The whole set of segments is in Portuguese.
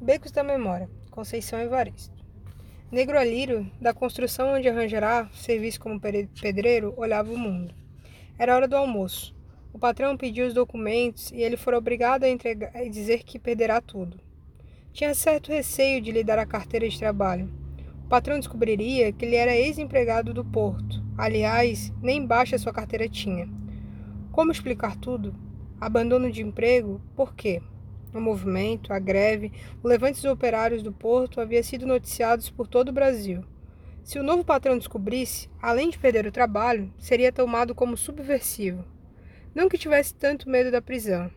Becos da Memória, Conceição Evaristo. Negro Alírio, da construção onde arranjará serviço como pedreiro, olhava o mundo. Era hora do almoço. O patrão pediu os documentos e ele foi obrigado a entregar e dizer que perderá tudo. Tinha certo receio de lhe dar a carteira de trabalho. O patrão descobriria que ele era ex-empregado do porto. Aliás, nem baixa sua carteira tinha. Como explicar tudo? Abandono de emprego? Por quê? O movimento, a greve, o levante dos operários do porto havia sido noticiados por todo o Brasil. Se o novo patrão descobrisse, além de perder o trabalho, seria tomado como subversivo. Não que tivesse tanto medo da prisão.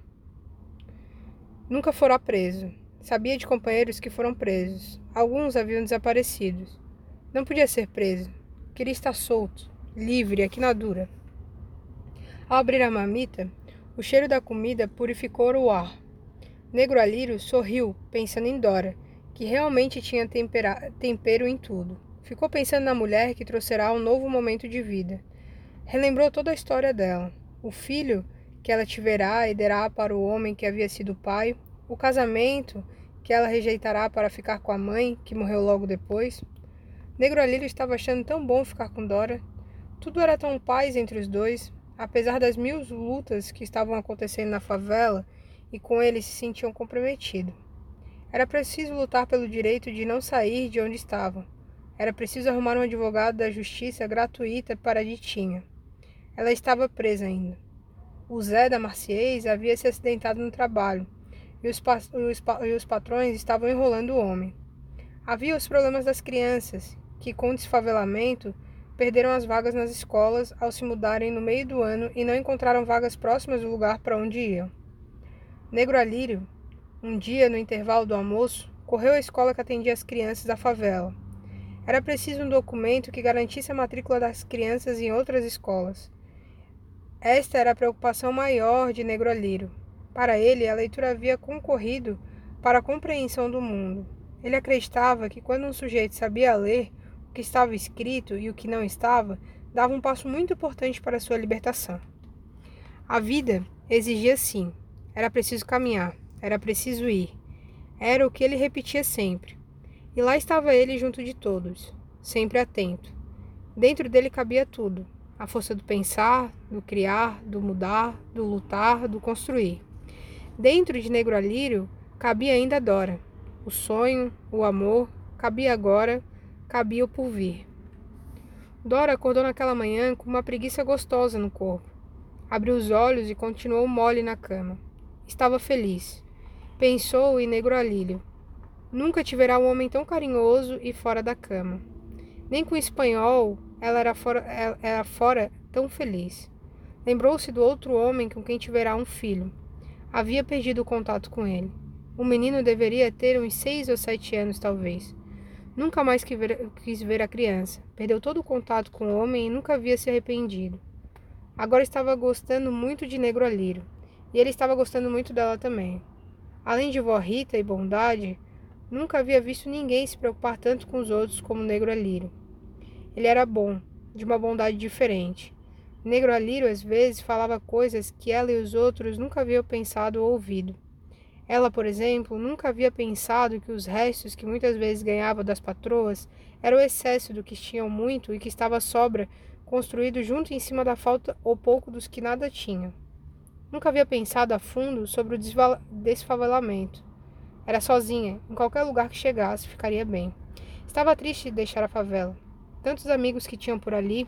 Nunca fora preso. Sabia de companheiros que foram presos. Alguns haviam desaparecido. Não podia ser preso. Queria estar solto, livre, aqui na dura. Ao abrir a mamita, o cheiro da comida purificou o ar. Negro Alírio sorriu, pensando em Dora, que realmente tinha tempero em tudo. Ficou pensando na mulher que trouxerá um novo momento de vida. Relembrou toda a história dela. O filho que ela tiverá e dará para o homem que havia sido pai, o casamento que ela rejeitará para ficar com a mãe, que morreu logo depois. Negro Alírio estava achando tão bom ficar com Dora. Tudo era tão paz entre os dois, apesar das mil lutas que estavam acontecendo na favela e com ele se sentiam comprometidos. Era preciso lutar pelo direito de não sair de onde estavam. Era preciso arrumar um advogado da justiça gratuita para a Ditinha. Ela estava presa ainda. O Zé da Marciês havia se acidentado no trabalho e os, e os patrões estavam enrolando o homem. Havia os problemas das crianças, que com o desfavelamento perderam as vagas nas escolas ao se mudarem no meio do ano e não encontraram vagas próximas do lugar para onde iam. Negro Alírio, um dia, no intervalo do almoço, correu à escola que atendia as crianças da favela. Era preciso um documento que garantisse a matrícula das crianças em outras escolas. Esta era a preocupação maior de Negro Alírio. Para ele, a leitura havia concorrido para a compreensão do mundo. Ele acreditava que quando um sujeito sabia ler o que estava escrito e o que não estava, dava um passo muito importante para sua libertação. A vida exigia sim era preciso caminhar, era preciso ir. Era o que ele repetia sempre. E lá estava ele junto de todos, sempre atento. Dentro dele cabia tudo: a força do pensar, do criar, do mudar, do lutar, do construir. Dentro de Negro Alírio cabia ainda Dora. O sonho, o amor, cabia agora, cabia o porvir. Dora acordou naquela manhã com uma preguiça gostosa no corpo. Abriu os olhos e continuou mole na cama. Estava feliz. Pensou em Negro Alírio. Nunca tiverá um homem tão carinhoso e fora da cama. Nem com o espanhol ela era fora, era fora tão feliz. Lembrou-se do outro homem com quem tiverá um filho. Havia perdido o contato com ele. O menino deveria ter uns seis ou sete anos, talvez. Nunca mais quis ver a criança. Perdeu todo o contato com o homem e nunca havia se arrependido. Agora estava gostando muito de Negro Alírio. E ele estava gostando muito dela também. Além de vó Rita e bondade, nunca havia visto ninguém se preocupar tanto com os outros como o Negro Alírio. Ele era bom, de uma bondade diferente. Negro Alírio às vezes falava coisas que ela e os outros nunca haviam pensado ou ouvido. Ela, por exemplo, nunca havia pensado que os restos que muitas vezes ganhava das patroas eram o excesso do que tinham muito e que estava sobra, construído junto em cima da falta ou pouco dos que nada tinham. Nunca havia pensado a fundo sobre o desfavelamento. Era sozinha, em qualquer lugar que chegasse, ficaria bem. Estava triste de deixar a favela. Tantos amigos que tinham por ali.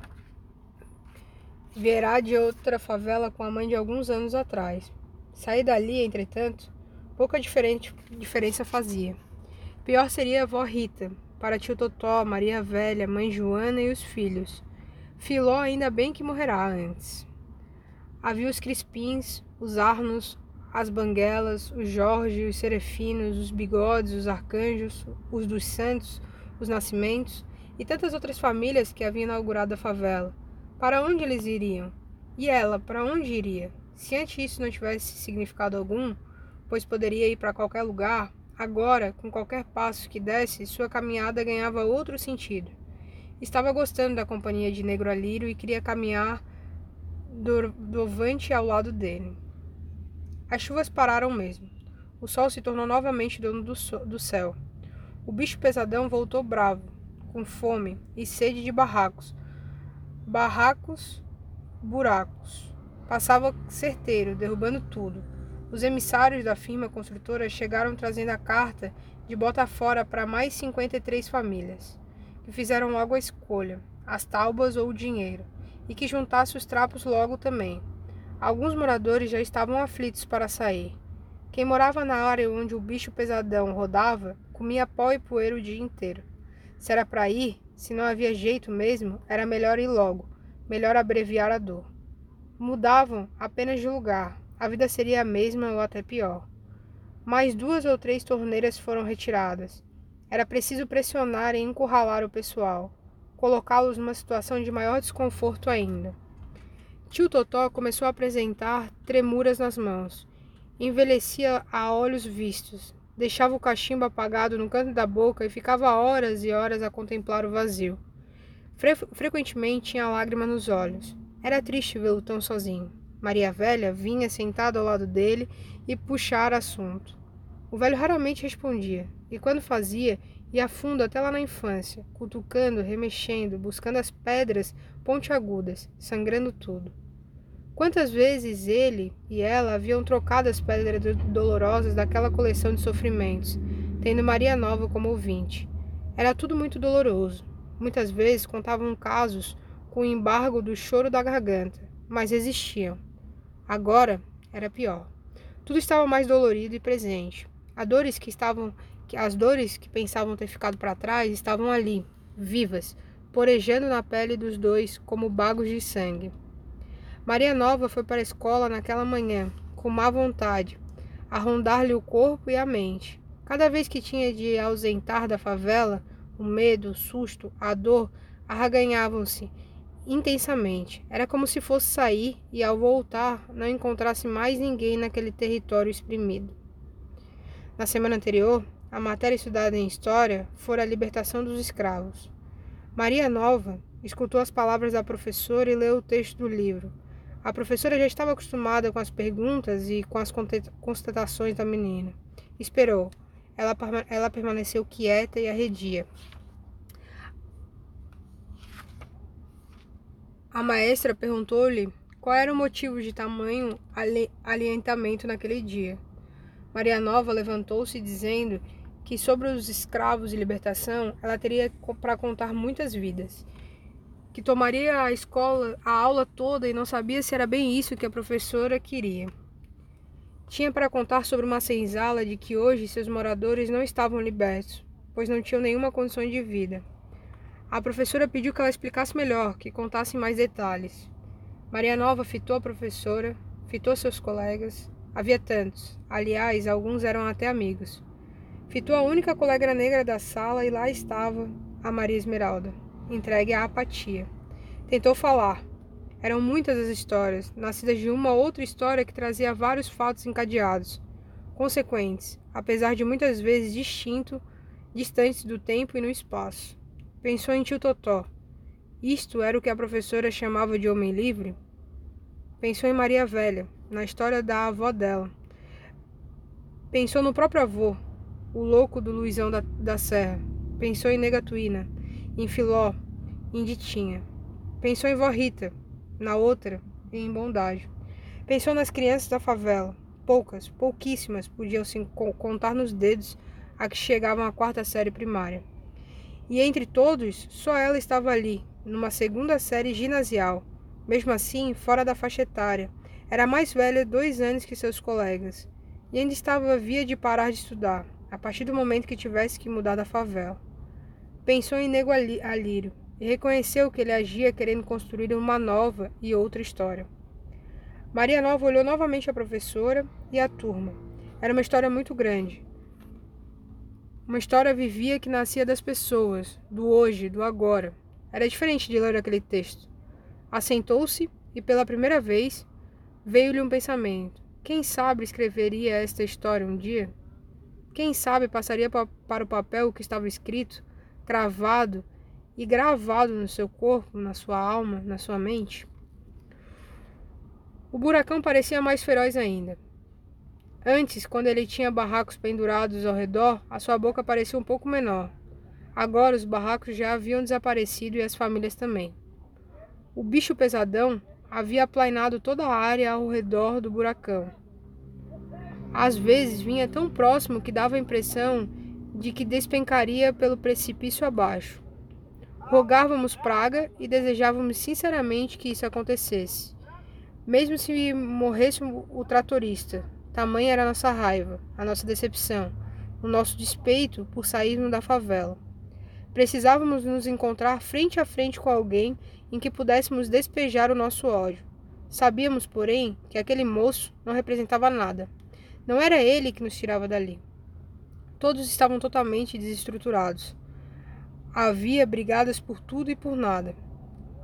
Verá de outra favela com a mãe de alguns anos atrás. Sair dali, entretanto, pouca diferença fazia. Pior seria a avó Rita, para tio Totó, Maria Velha, mãe Joana e os filhos. Filó ainda bem que morrerá antes. Havia os crispins, os arnos, as banguelas, os Jorge, os serefinos, os bigodes, os arcanjos, os dos santos, os nascimentos e tantas outras famílias que haviam inaugurado a favela. Para onde eles iriam? E ela, para onde iria? Se antes isso não tivesse significado algum, pois poderia ir para qualquer lugar, agora, com qualquer passo que desse, sua caminhada ganhava outro sentido. Estava gostando da companhia de Negro Alírio e queria caminhar do, do ao lado dele. As chuvas pararam mesmo. o sol se tornou novamente dono do, do céu. O bicho pesadão voltou bravo, com fome e sede de barracos. Barracos, buracos. Passava certeiro, derrubando tudo. Os emissários da firma construtora chegaram trazendo a carta de bota fora para mais 53 famílias, que fizeram logo a escolha, as taubas ou o dinheiro, e que juntasse os trapos logo também. Alguns moradores já estavam aflitos para sair. Quem morava na área onde o bicho pesadão rodava, comia pó e poeira o dia inteiro. Se era para ir, se não havia jeito mesmo, era melhor ir logo, melhor abreviar a dor. Mudavam apenas de lugar, a vida seria a mesma ou até pior. Mais duas ou três torneiras foram retiradas. Era preciso pressionar e encurralar o pessoal, colocá-los numa situação de maior desconforto ainda. Tio Totó começou a apresentar tremuras nas mãos Envelhecia a olhos vistos, deixava o cachimbo apagado no canto da boca e ficava horas e horas a contemplar o vazio. Fre frequentemente tinha lágrima nos olhos. Era triste vê-lo tão sozinho. Maria Velha vinha sentada ao lado dele e puxar assunto. O velho raramente respondia, e quando fazia, ia a fundo até lá na infância, cutucando, remexendo, buscando as pedras pontiagudas, sangrando tudo. Quantas vezes ele e ela haviam trocado as pedras dolorosas daquela coleção de sofrimentos, tendo Maria Nova como ouvinte. Era tudo muito doloroso. Muitas vezes contavam casos com o embargo do choro da garganta, mas existiam. Agora era pior. Tudo estava mais dolorido e presente. As dores que estavam, as dores que pensavam ter ficado para trás estavam ali, vivas, porejando na pele dos dois como bagos de sangue. Maria Nova foi para a escola naquela manhã, com má vontade, a rondar-lhe o corpo e a mente. Cada vez que tinha de ausentar da favela, o medo, o susto, a dor arraganhavam-se intensamente. Era como se fosse sair e, ao voltar, não encontrasse mais ninguém naquele território exprimido. Na semana anterior, a matéria estudada em História fora a libertação dos escravos. Maria Nova escutou as palavras da professora e leu o texto do livro. A professora já estava acostumada com as perguntas e com as constatações da menina. Esperou. Ela, ela permaneceu quieta e arredia. A maestra perguntou-lhe qual era o motivo de tamanho alientamento naquele dia. Maria Nova levantou-se dizendo que sobre os escravos e libertação ela teria para contar muitas vidas que tomaria a escola, a aula toda e não sabia se era bem isso que a professora queria. Tinha para contar sobre uma senzala de que hoje seus moradores não estavam libertos, pois não tinham nenhuma condição de vida. A professora pediu que ela explicasse melhor, que contasse mais detalhes. Maria Nova fitou a professora, fitou seus colegas. Havia tantos, aliás, alguns eram até amigos. Fitou a única colega negra da sala e lá estava a Maria Esmeralda entregue à apatia. Tentou falar. Eram muitas as histórias, nascidas de uma outra história que trazia vários fatos encadeados, consequentes, apesar de muitas vezes distinto, distantes do tempo e no espaço. Pensou em tio Totó. Isto era o que a professora chamava de homem livre? Pensou em Maria Velha, na história da avó dela. Pensou no próprio avô, o louco do Luizão da, da Serra. Pensou em Negatuína, em Filó, em Ditinha. Pensou em Vó Rita, na outra, e em Bondade. Pensou nas crianças da favela. Poucas, pouquíssimas, podiam se contar nos dedos a que chegavam à quarta série primária. E entre todos, só ela estava ali, numa segunda série ginasial, mesmo assim fora da faixa etária. Era mais velha dois anos que seus colegas, e ainda estava via de parar de estudar, a partir do momento que tivesse que mudar da favela. Pensou em Nego Alírio e reconheceu que ele agia querendo construir uma nova e outra história. Maria Nova olhou novamente a professora e a turma. Era uma história muito grande. Uma história vivia que nascia das pessoas, do hoje, do agora. Era diferente de ler aquele texto. Assentou-se e, pela primeira vez, veio-lhe um pensamento. Quem sabe escreveria esta história um dia? Quem sabe passaria para o papel o que estava escrito cravado e gravado no seu corpo, na sua alma, na sua mente. O buracão parecia mais feroz ainda. Antes, quando ele tinha barracos pendurados ao redor, a sua boca parecia um pouco menor. Agora os barracos já haviam desaparecido e as famílias também. O bicho pesadão havia aplainado toda a área ao redor do buracão. Às vezes vinha tão próximo que dava a impressão de que despencaria pelo precipício abaixo. Rogávamos praga e desejávamos sinceramente que isso acontecesse. Mesmo se morresse o tratorista, tamanha era a nossa raiva, a nossa decepção, o nosso despeito por sairmos da favela. Precisávamos nos encontrar frente a frente com alguém em que pudéssemos despejar o nosso ódio. Sabíamos, porém, que aquele moço não representava nada. Não era ele que nos tirava dali. Todos estavam totalmente desestruturados. Havia brigadas por tudo e por nada.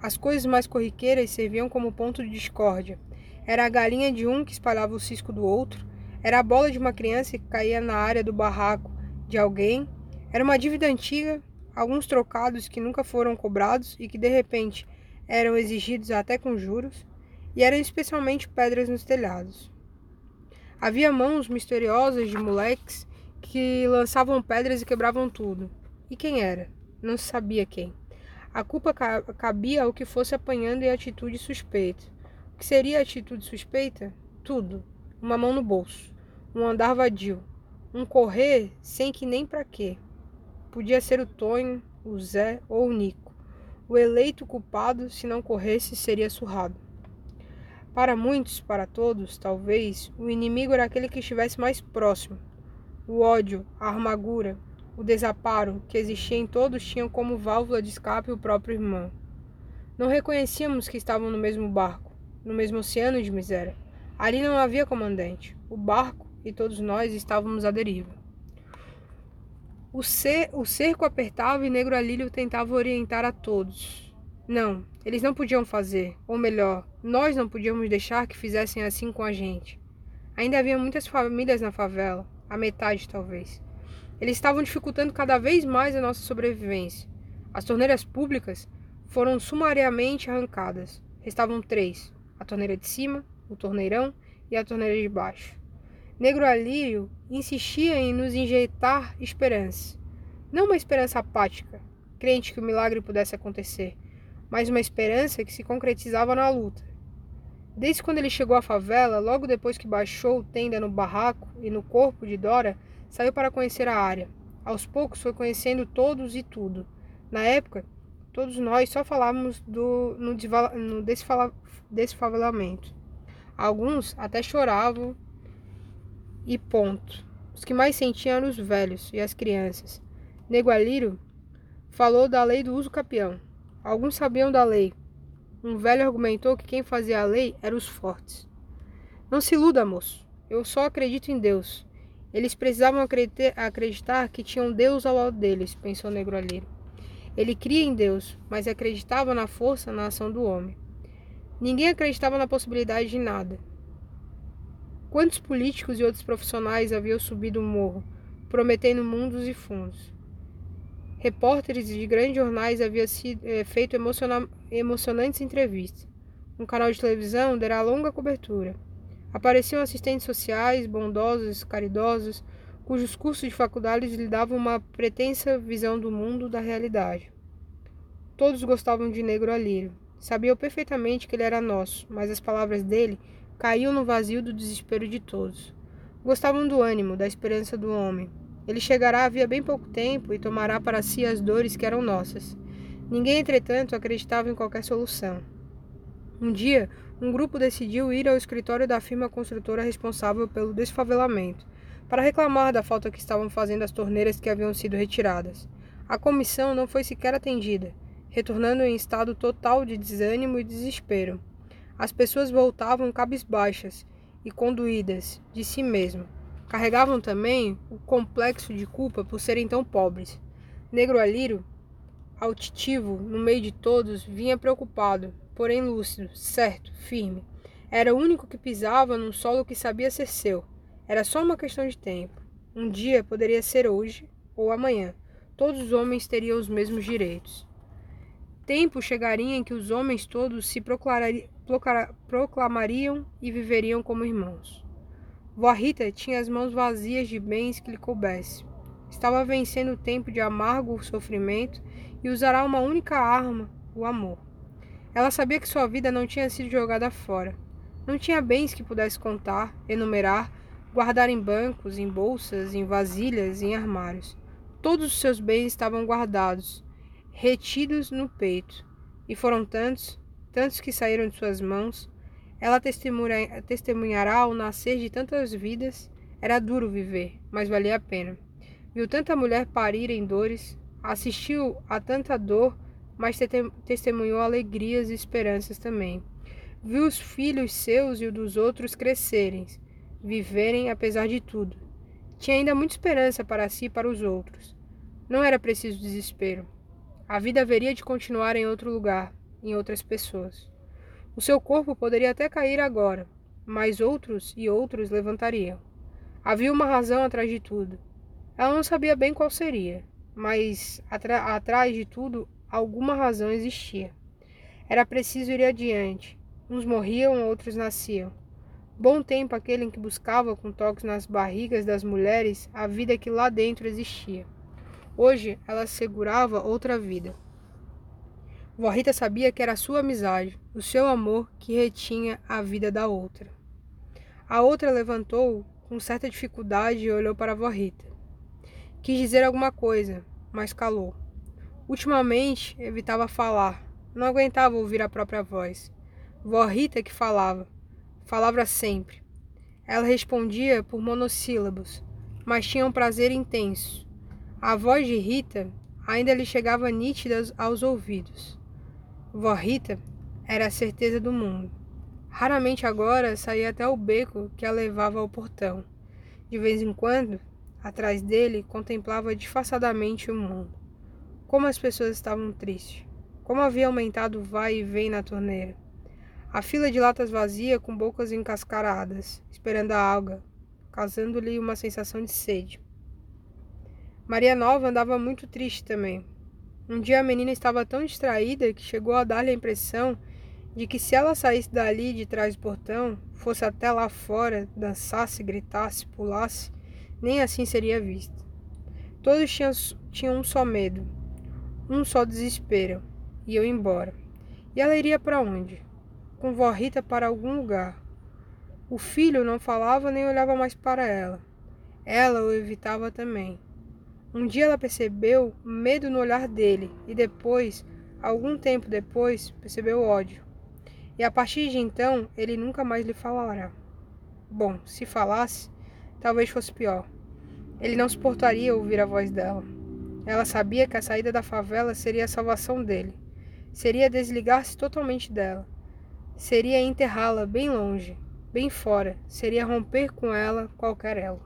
As coisas mais corriqueiras serviam como ponto de discórdia. Era a galinha de um que espalhava o cisco do outro, era a bola de uma criança que caía na área do barraco de alguém, era uma dívida antiga, alguns trocados que nunca foram cobrados e que de repente eram exigidos até com juros, e eram especialmente pedras nos telhados. Havia mãos misteriosas de moleques que lançavam pedras e quebravam tudo. E quem era? Não se sabia quem. A culpa cabia ao que fosse apanhando em atitude suspeita. O que seria atitude suspeita? Tudo. Uma mão no bolso, um andar vadio, um correr sem que nem para quê. Podia ser o Tonho, o Zé ou o Nico. O eleito culpado, se não corresse, seria surrado. Para muitos, para todos, talvez, o inimigo era aquele que estivesse mais próximo. O ódio, a amargura, o desaparo que existia em todos tinham como válvula de escape o próprio irmão. Não reconhecíamos que estavam no mesmo barco, no mesmo oceano de miséria. Ali não havia comandante. O barco e todos nós estávamos à deriva. O, cer o cerco apertava e Negro Alílio tentava orientar a todos. Não, eles não podiam fazer, ou melhor, nós não podíamos deixar que fizessem assim com a gente. Ainda havia muitas famílias na favela, a metade talvez. Eles estavam dificultando cada vez mais a nossa sobrevivência. As torneiras públicas foram sumariamente arrancadas. Restavam três: a torneira de cima, o torneirão e a torneira de baixo. Negro Alírio insistia em nos injetar esperança. Não uma esperança apática, crente que o milagre pudesse acontecer, mas uma esperança que se concretizava na luta. Desde quando ele chegou à favela, logo depois que baixou tenda no barraco e no corpo de Dora, Saiu para conhecer a área. Aos poucos foi conhecendo todos e tudo. Na época, todos nós só falávamos do, no, no desfavelamento. Alguns até choravam e ponto. Os que mais sentiam eram os velhos e as crianças. Negualiro falou da lei do uso capião. Alguns sabiam da lei. Um velho argumentou que quem fazia a lei eram os fortes. Não se iluda, moço. Eu só acredito em Deus. Eles precisavam acreditar que tinha um Deus ao lado deles, pensou o negro alheiro. Ele cria em Deus, mas acreditava na força, na ação do homem. Ninguém acreditava na possibilidade de nada. Quantos políticos e outros profissionais haviam subido o morro, prometendo mundos e fundos? Repórteres de grandes jornais haviam sido, é, feito emocionantes entrevistas. Um canal de televisão dera longa cobertura. Apareciam assistentes sociais, bondosos, caridosos, cujos cursos de faculdades lhe davam uma pretensa visão do mundo da realidade. Todos gostavam de Negro Alírio. Sabiam perfeitamente que ele era nosso, mas as palavras dele caíam no vazio do desespero de todos. Gostavam do ânimo, da esperança do homem. Ele chegará havia bem pouco tempo e tomará para si as dores que eram nossas. Ninguém, entretanto, acreditava em qualquer solução. Um dia, um grupo decidiu ir ao escritório da firma construtora responsável pelo desfavelamento para reclamar da falta que estavam fazendo as torneiras que haviam sido retiradas. A comissão não foi sequer atendida, retornando em estado total de desânimo e desespero. As pessoas voltavam cabisbaixas e conduídas de si mesmas. Carregavam também o complexo de culpa por serem tão pobres. Negro Alírio, altitivo no meio de todos, vinha preocupado, porém lúcido, certo, firme. Era o único que pisava num solo que sabia ser seu. Era só uma questão de tempo. Um dia poderia ser hoje ou amanhã. Todos os homens teriam os mesmos direitos. Tempo chegaria em que os homens todos se proclamariam e viveriam como irmãos. Vó Rita tinha as mãos vazias de bens que lhe coubesse. Estava vencendo o tempo de amargo sofrimento e usará uma única arma, o amor. Ela sabia que sua vida não tinha sido jogada fora. Não tinha bens que pudesse contar, enumerar, guardar em bancos, em bolsas, em vasilhas, em armários. Todos os seus bens estavam guardados, retidos no peito, e foram tantos, tantos que saíram de suas mãos. Ela testemunhará o nascer de tantas vidas. Era duro viver, mas valia a pena. Viu tanta mulher parir em dores, assistiu a tanta dor, mas testemunhou alegrias e esperanças também. Viu os filhos seus e os dos outros crescerem, viverem apesar de tudo. Tinha ainda muita esperança para si e para os outros. Não era preciso desespero. A vida haveria de continuar em outro lugar, em outras pessoas. O seu corpo poderia até cair agora, mas outros e outros levantariam. Havia uma razão atrás de tudo. Ela não sabia bem qual seria, mas atrás de tudo alguma razão existia. Era preciso ir adiante. Uns morriam, outros nasciam. Bom tempo aquele em que buscava com toques nas barrigas das mulheres a vida que lá dentro existia. Hoje ela segurava outra vida. Vó Rita sabia que era sua amizade, o seu amor que retinha a vida da outra. A outra levantou com certa dificuldade e olhou para Vó Rita. Quis dizer alguma coisa, mas calou. Ultimamente evitava falar, não aguentava ouvir a própria voz. Vó Rita que falava Falava sempre. Ela respondia por monossílabos, mas tinha um prazer intenso. A voz de Rita ainda lhe chegava nítida aos ouvidos. Vó Rita era a certeza do mundo. Raramente agora saía até o beco que a levava ao portão. De vez em quando, atrás dele, contemplava disfarçadamente o mundo. Como as pessoas estavam tristes. Como havia aumentado o vai e vem na torneira. A fila de latas vazia com bocas encascaradas, esperando a alga, causando-lhe uma sensação de sede. Maria Nova andava muito triste também. Um dia a menina estava tão distraída que chegou a dar-lhe a impressão de que se ela saísse dali de trás do portão, fosse até lá fora, dançasse, gritasse, pulasse, nem assim seria vista. Todos tinham, tinham um só medo, um só desespero, iam embora. E ela iria para onde? com vó Rita para algum lugar. O filho não falava nem olhava mais para ela. Ela o evitava também. Um dia ela percebeu medo no olhar dele e depois, algum tempo depois, percebeu ódio. E a partir de então, ele nunca mais lhe falará. Bom, se falasse, talvez fosse pior. Ele não suportaria ouvir a voz dela. Ela sabia que a saída da favela seria a salvação dele. Seria desligar-se totalmente dela seria enterrá-la bem longe, bem fora, seria romper com ela qualquer elo.